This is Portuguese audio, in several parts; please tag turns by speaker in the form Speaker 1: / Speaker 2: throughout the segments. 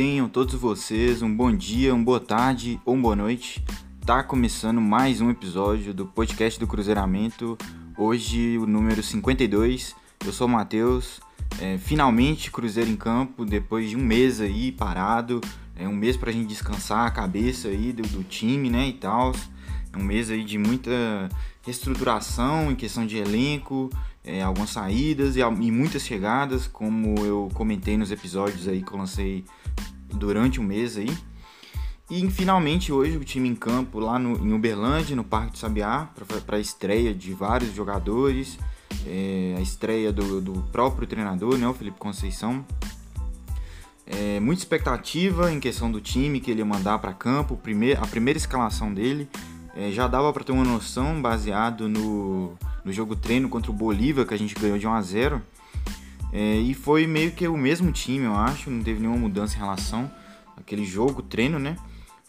Speaker 1: Tenham todos vocês um bom dia, uma boa tarde ou uma boa noite. Tá começando mais um episódio do podcast do Cruzeiramento. Hoje o número 52. Eu sou o Matheus. É, finalmente Cruzeiro em campo depois de um mês aí parado. É um mês pra gente descansar a cabeça aí do, do time, né, e tal. É um mês aí de muita reestruturação em questão de elenco, é, algumas saídas e, e, muitas chegadas, como eu comentei nos episódios aí que eu lancei durante o mês aí. E finalmente hoje o time em campo lá no, em Uberlândia, no Parque do Sabiá, para a estreia de vários jogadores, é, a estreia do, do, próprio treinador, né, o Felipe Conceição. É, muita expectativa em questão do time que ele ia mandar para campo, primeir, a primeira escalação dele. É, já dava para ter uma noção baseado no, no jogo treino contra o Bolívia, que a gente ganhou de 1 a 0 é, E foi meio que o mesmo time, eu acho, não teve nenhuma mudança em relação àquele jogo treino, né?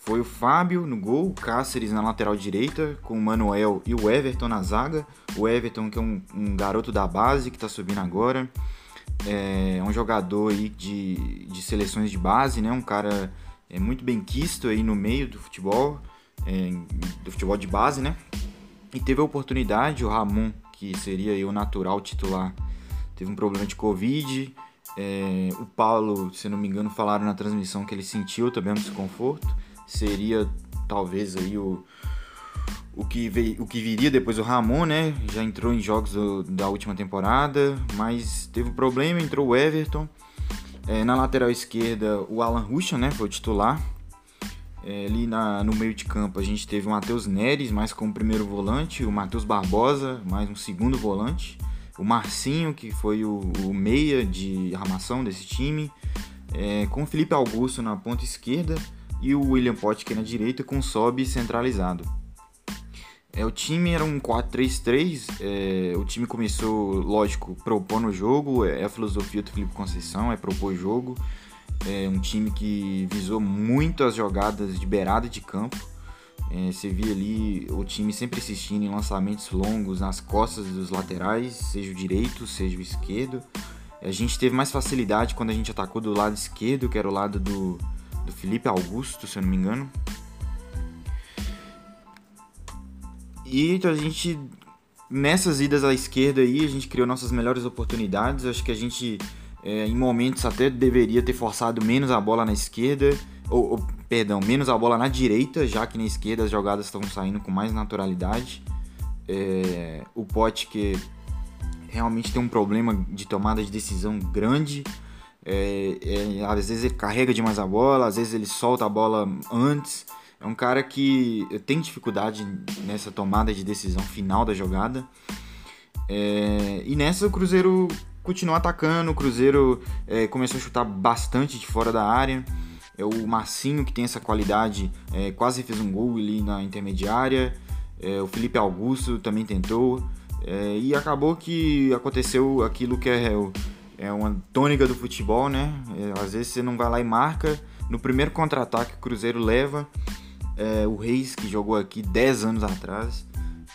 Speaker 1: Foi o Fábio no gol, o Cáceres na lateral direita, com o Manuel e o Everton na zaga. O Everton, que é um, um garoto da base que está subindo agora. É um jogador aí de, de seleções de base, né? Um cara é, muito bem quisto aí no meio do futebol é, do futebol de base, né? E teve a oportunidade, o Ramon, que seria o natural titular, teve um problema de Covid. É, o Paulo, se não me engano, falaram na transmissão que ele sentiu também um desconforto. Seria talvez aí o, o, que, veio, o que viria depois o Ramon, né? Já entrou em jogos do, da última temporada, mas teve um problema, entrou o Everton. É, na lateral esquerda, o Alan Ruschel, né? Foi o titular. É, ali na, no meio de campo a gente teve o Matheus Neres, mais como primeiro volante, o Matheus Barbosa, mais um segundo volante, o Marcinho, que foi o, o meia de armação desse time, é, com o Felipe Augusto na ponta esquerda e o William Potker na direita com o Sobe centralizado. É, o time era um 4-3-3, é, o time começou, lógico, propondo o jogo, é a filosofia do Felipe Conceição, é propor jogo, é um time que visou muito as jogadas de beirada de campo. É, você via ali o time sempre insistindo em lançamentos longos nas costas dos laterais, seja o direito, seja o esquerdo. A gente teve mais facilidade quando a gente atacou do lado esquerdo, que era o lado do, do Felipe Augusto, se eu não me engano. E a gente, nessas idas à esquerda aí, a gente criou nossas melhores oportunidades. Acho que a gente é, em momentos até deveria ter forçado menos a bola na esquerda, ou, ou, perdão, menos a bola na direita, já que na esquerda as jogadas estão saindo com mais naturalidade. É, o Pote que realmente tem um problema de tomada de decisão grande. É, é, às vezes ele carrega demais a bola, às vezes ele solta a bola antes. É um cara que tem dificuldade nessa tomada de decisão final da jogada. É, e nessa o Cruzeiro continuou atacando, o Cruzeiro é, começou a chutar bastante de fora da área. É o Marcinho, que tem essa qualidade, é, quase fez um gol ali na intermediária. É, o Felipe Augusto também tentou. É, e acabou que aconteceu aquilo que é, é uma tônica do futebol, né? É, às vezes você não vai lá e marca. No primeiro contra-ataque que o Cruzeiro leva, é, o Reis, que jogou aqui 10 anos atrás,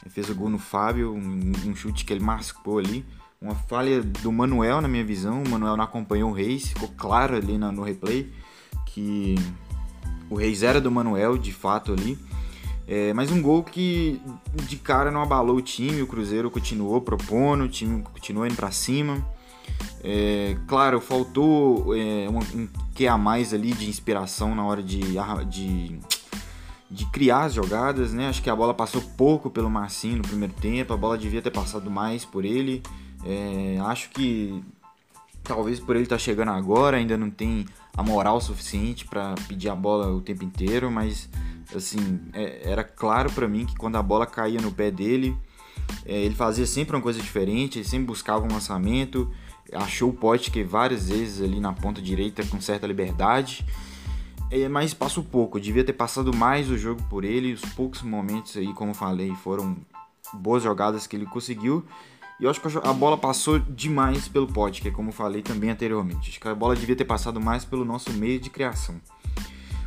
Speaker 1: fez o gol no Fábio, um, um chute que ele mascou ali uma falha do Manuel, na minha visão. O Manuel não acompanhou o Reis, ficou claro ali no, no replay que o Reis era do Manuel, de fato ali. É, mas um gol que de cara não abalou o time, o Cruzeiro continuou propondo, o time continuou indo para cima. É, claro, faltou é, um, um que a mais ali de inspiração na hora de, de, de criar as jogadas, né? Acho que a bola passou pouco pelo Marcinho no primeiro tempo, a bola devia ter passado mais por ele. É, acho que talvez por ele estar tá chegando agora ainda não tem a moral suficiente para pedir a bola o tempo inteiro, mas assim é, era claro para mim que quando a bola caía no pé dele, é, ele fazia sempre uma coisa diferente, ele sempre buscava um lançamento, achou o pote que várias vezes ali na ponta direita com certa liberdade. É, mas passou pouco, devia ter passado mais o jogo por ele. Os poucos momentos aí, como falei, foram boas jogadas que ele conseguiu. E eu acho que a bola passou demais pelo pote, que é como falei também anteriormente. Acho que a bola devia ter passado mais pelo nosso meio de criação.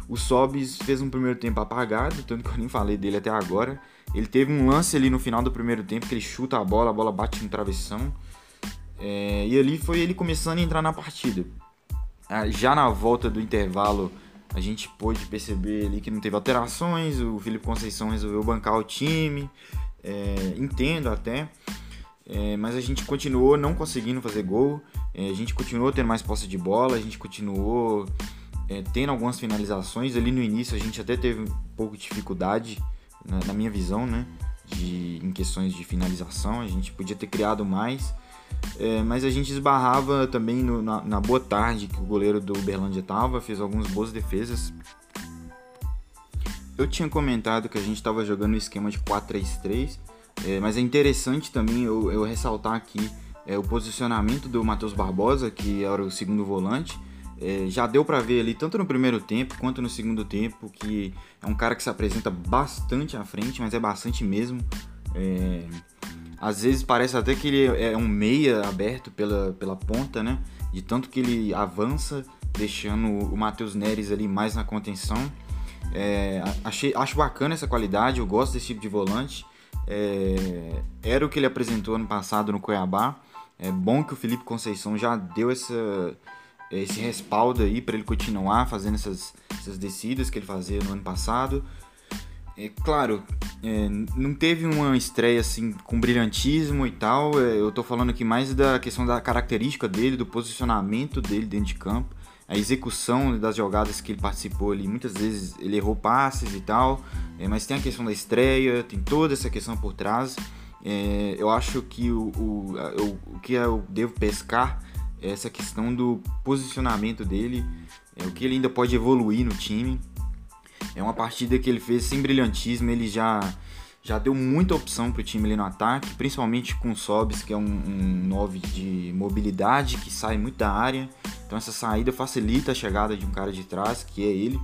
Speaker 1: O Sobis fez um primeiro tempo apagado, tanto que eu nem falei dele até agora. Ele teve um lance ali no final do primeiro tempo que ele chuta a bola, a bola bate no travessão. É, e ali foi ele começando a entrar na partida. Ah, já na volta do intervalo, a gente pôde perceber ali que não teve alterações, o Felipe Conceição resolveu bancar o time, é, entendo até, é, mas a gente continuou não conseguindo fazer gol, é, a gente continuou tendo mais posse de bola, a gente continuou é, tendo algumas finalizações. Ali no início a gente até teve um pouco de dificuldade, na, na minha visão, né? De, em questões de finalização, a gente podia ter criado mais, é, mas a gente esbarrava também no, na, na, boa tarde que o goleiro do Uberlândia estava, fez algumas boas defesas. Eu tinha comentado que a gente estava jogando no esquema de 4-3-3, é, mas é interessante também eu, eu ressaltar aqui é, o posicionamento do Matheus Barbosa, que era o segundo volante. É, já deu para ver ali, tanto no primeiro tempo quanto no segundo tempo, que é um cara que se apresenta bastante à frente, mas é bastante mesmo. É, às vezes parece até que ele é um meia aberto pela, pela ponta, né? De tanto que ele avança, deixando o Matheus Neres ali mais na contenção. É, achei, acho bacana essa qualidade, eu gosto desse tipo de volante. É, era o que ele apresentou ano passado no Cuiabá. É bom que o Felipe Conceição já deu essa, esse respaldo aí para ele continuar fazendo essas, essas descidas que ele fazia no ano passado. É, claro, é, não teve uma estreia assim com brilhantismo e tal. É, eu tô falando aqui mais da questão da característica dele, do posicionamento dele dentro de campo, a execução das jogadas que ele participou ali. Muitas vezes ele errou passes e tal, é, mas tem a questão da estreia, tem toda essa questão por trás. É, eu acho que o, o, o, o que eu devo pescar é essa questão do posicionamento dele, é, o que ele ainda pode evoluir no time. É uma partida que ele fez sem brilhantismo, ele já, já deu muita opção para o time ali no ataque, principalmente com o Sobs, que é um, um 9 de mobilidade, que sai muito da área. Então essa saída facilita a chegada de um cara de trás, que é ele.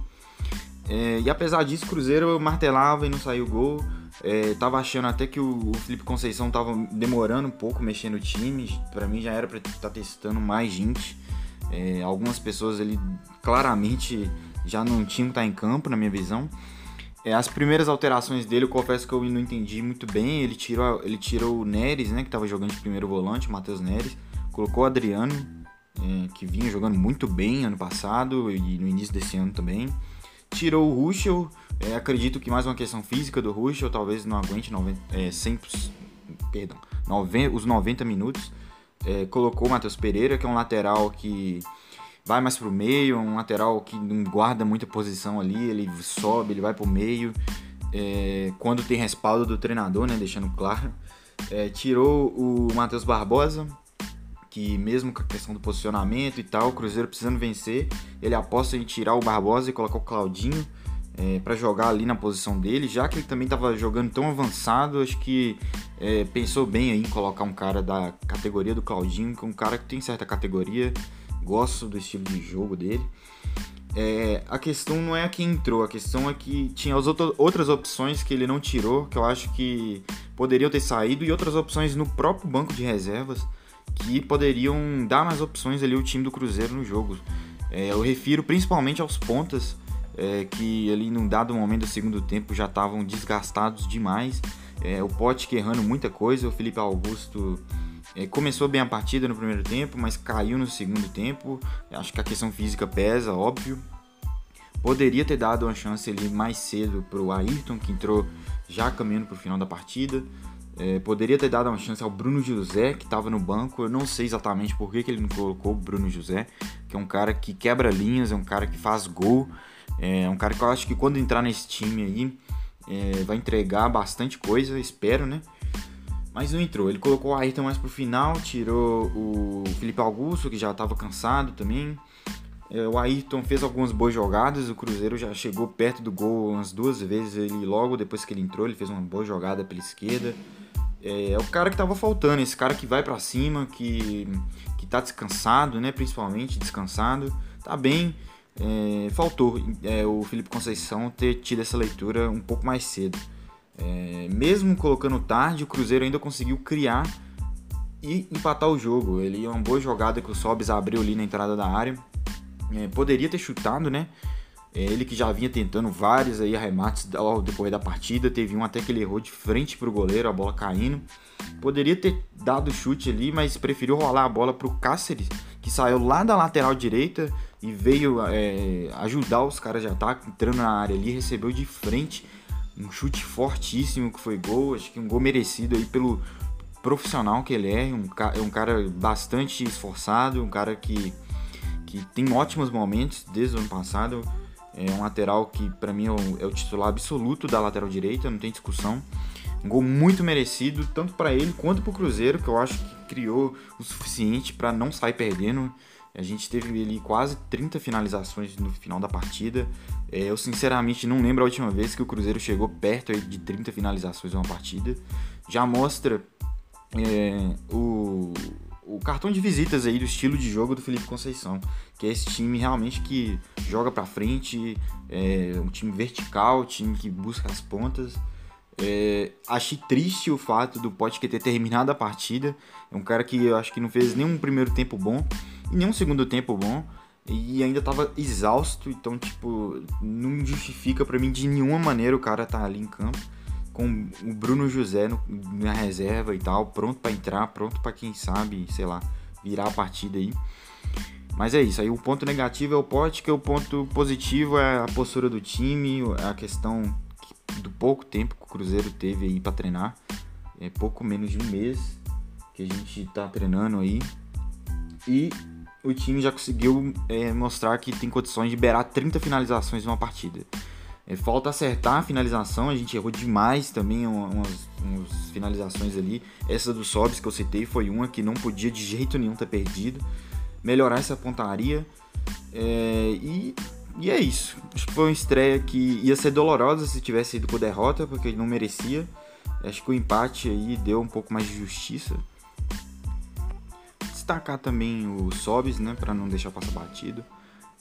Speaker 1: É, e apesar disso, o Cruzeiro martelava e não saiu gol. É, tava achando até que o, o Felipe Conceição tava demorando um pouco mexendo no time. Para mim já era para estar tá testando mais gente. É, algumas pessoas ali claramente já não tinham que estar tá em campo, na minha visão. É, as primeiras alterações dele, eu confesso que eu não entendi muito bem. Ele tirou, ele tirou o Neres, né, que estava jogando de primeiro volante, o Matheus Neres. Colocou o Adriano, é, que vinha jogando muito bem ano passado e no início desse ano também. Tirou o Ruschel, é, acredito que mais uma questão física do Ruschel, talvez não aguente 90, é, 100, perdão, 90, os 90 minutos. É, colocou o Matheus Pereira, que é um lateral que vai mais pro meio, um lateral que não guarda muita posição ali, ele sobe, ele vai pro meio. É, quando tem respaldo do treinador, né, deixando claro. É, tirou o Matheus Barbosa, que mesmo com a questão do posicionamento e tal, o Cruzeiro precisando vencer, ele aposta em tirar o Barbosa e colocar o Claudinho é, para jogar ali na posição dele, já que ele também estava jogando tão avançado, acho que é, pensou bem em colocar um cara da categoria do Claudinho, que é um cara que tem certa categoria, gosto do estilo de jogo dele. É, a questão não é a que entrou, a questão é que tinha as outras opções que ele não tirou, que eu acho que poderiam ter saído, e outras opções no próprio banco de reservas que poderiam dar mais opções ali ao time do Cruzeiro no jogo. É, eu refiro principalmente aos pontas, é, que ali num dado momento do segundo tempo já estavam desgastados demais. É, o Pote errando muita coisa, o Felipe Augusto é, começou bem a partida no primeiro tempo, mas caiu no segundo tempo. Acho que a questão física pesa, óbvio. Poderia ter dado uma chance ali mais cedo para o Ayrton, que entrou já caminhando para o final da partida. É, poderia ter dado uma chance ao Bruno José, que estava no banco. Eu não sei exatamente por que, que ele não colocou o Bruno José, que é um cara que quebra linhas, é um cara que faz gol. É um cara que eu acho que quando entrar nesse time aí é, vai entregar bastante coisa, espero, né? Mas não entrou. Ele colocou o Ayrton mais pro final, tirou o Felipe Augusto, que já estava cansado também. É, o Ayrton fez algumas boas jogadas, o Cruzeiro já chegou perto do gol umas duas vezes. Ele logo depois que ele entrou, ele fez uma boa jogada pela esquerda. É, é o cara que tava faltando, esse cara que vai para cima, que, que tá descansado, né? Principalmente descansado, tá bem. É, faltou é, o Felipe Conceição ter tido essa leitura um pouco mais cedo. É, mesmo colocando tarde, o Cruzeiro ainda conseguiu criar e empatar o jogo. Ele é uma boa jogada que o Sobis abriu ali na entrada da área. É, poderia ter chutado, né? É, ele que já vinha tentando vários aí arremates ao decorrer da partida, teve um até que ele errou de frente para o goleiro, a bola caindo. Poderia ter dado chute ali, mas preferiu rolar a bola para o Cáceres, que saiu lá da lateral direita e veio é, ajudar os caras de ataque, entrando na área ali, recebeu de frente um chute fortíssimo que foi gol, acho que um gol merecido aí pelo profissional que ele é, um, é um cara bastante esforçado, um cara que, que tem ótimos momentos desde o ano passado. É um lateral que para mim é o, é o, titular absoluto da lateral direita, não tem discussão. Um gol muito merecido, tanto para ele quanto para o Cruzeiro, que eu acho que criou o suficiente para não sair perdendo. A gente teve ali quase 30 finalizações no final da partida. É, eu sinceramente não lembro a última vez que o Cruzeiro chegou perto de 30 finalizações em uma partida. Já mostra é, o, o cartão de visitas aí do estilo de jogo do Felipe Conceição, que é esse time realmente que joga para frente, é um time vertical, time que busca as pontas. É, achei triste o fato do Potker ter terminado a partida. É um cara que eu acho que não fez nenhum primeiro tempo bom e nenhum segundo tempo bom. E ainda tava exausto, então, tipo, não justifica para mim de nenhuma maneira o cara tá ali em campo com o Bruno José no, na reserva e tal, pronto para entrar, pronto para quem sabe, sei lá, virar a partida aí. Mas é isso, aí o ponto negativo é o pote, que o ponto positivo é a postura do time, a questão do pouco tempo que o Cruzeiro teve aí para treinar. É pouco menos de um mês que a gente tá treinando aí. E o time já conseguiu é, mostrar que tem condições de liberar 30 finalizações em uma partida. É, falta acertar a finalização, a gente errou demais também umas, umas finalizações ali. Essa do Sobs que eu citei foi uma que não podia de jeito nenhum ter perdido. Melhorar essa pontaria. É, e, e é isso. Acho que foi uma estreia que ia ser dolorosa se tivesse ido com derrota, porque ele não merecia. Acho que o empate aí deu um pouco mais de justiça. Destacar também o Sobs, né, para não deixar passar batido.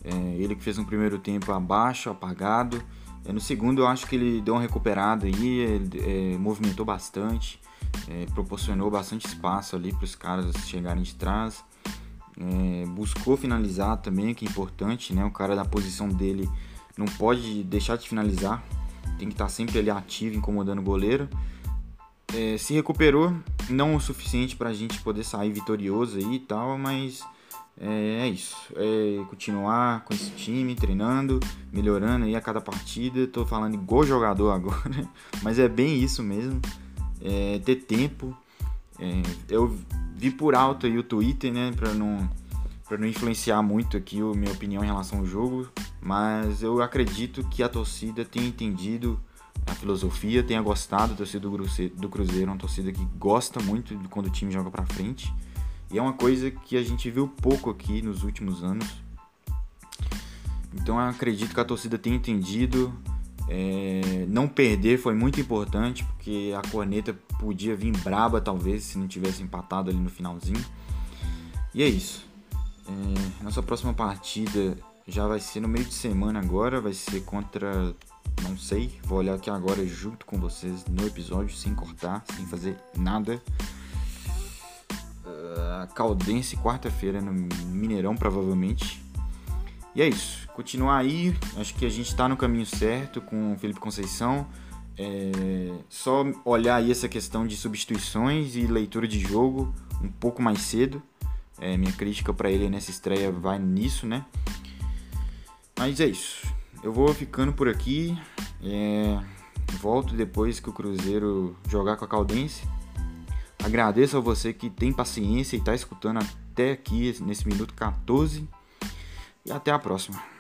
Speaker 1: É, ele que fez um primeiro tempo abaixo, apagado. É, no segundo eu acho que ele deu uma recuperada aí, é, movimentou bastante, é, proporcionou bastante espaço ali para os caras chegarem de trás. É, buscou finalizar também, que é importante, né? O cara da posição dele não pode deixar de finalizar, tem que estar sempre ali ativo, incomodando o goleiro. É, se recuperou, não o suficiente para a gente poder sair vitorioso aí e tal, mas é, é isso. É continuar com esse time, treinando, melhorando aí a cada partida. Tô falando igual jogador agora, mas é bem isso mesmo. É, ter tempo. É, eu vi por alto aí o Twitter, né, para não para não influenciar muito aqui a minha opinião em relação ao jogo, mas eu acredito que a torcida tenha entendido a filosofia, tenha gostado da torcida do Cruzeiro, uma torcida que gosta muito quando o time joga para frente. E é uma coisa que a gente viu pouco aqui nos últimos anos. Então eu acredito que a torcida tenha entendido. É, não perder foi muito importante, porque a corneta podia vir braba, talvez, se não tivesse empatado ali no finalzinho. E é isso. É, nossa próxima partida já vai ser no meio de semana agora, vai ser contra. Não sei, vou olhar aqui agora junto com vocês no episódio, sem cortar, sem fazer nada. Caldense quarta-feira no Mineirão, provavelmente. E é isso. Continuar aí, acho que a gente está no caminho certo com o Felipe Conceição. É só olhar aí essa questão de substituições e leitura de jogo um pouco mais cedo. É, minha crítica para ele nessa estreia vai nisso, né? Mas é isso. Eu vou ficando por aqui. É, volto depois que o Cruzeiro jogar com a Caldense. Agradeço a você que tem paciência e está escutando até aqui nesse minuto 14. E até a próxima.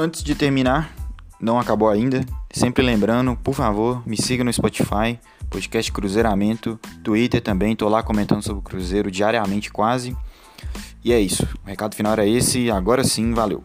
Speaker 1: Antes de terminar, não acabou ainda. Sempre lembrando, por favor, me siga no Spotify, podcast Cruzeiramento, Twitter também, tô lá comentando sobre o Cruzeiro diariamente quase. E é isso. O recado final era esse. Agora sim, valeu.